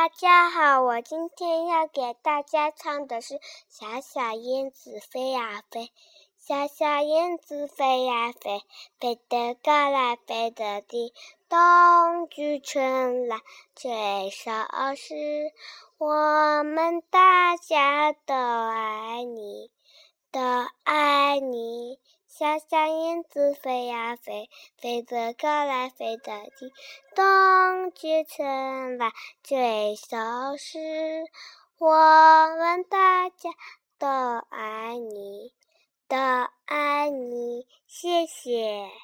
大家好，我今天要给大家唱的是《小小燕子飞呀飞》。小小燕子飞呀飞，飞得高来飞得低，冬去春来最收拾。我们大家都爱你，都爱你。小小燕子飞呀飞，飞得高来飞得低，冬去春来最收拾。我们大家都爱你，都爱你，谢谢。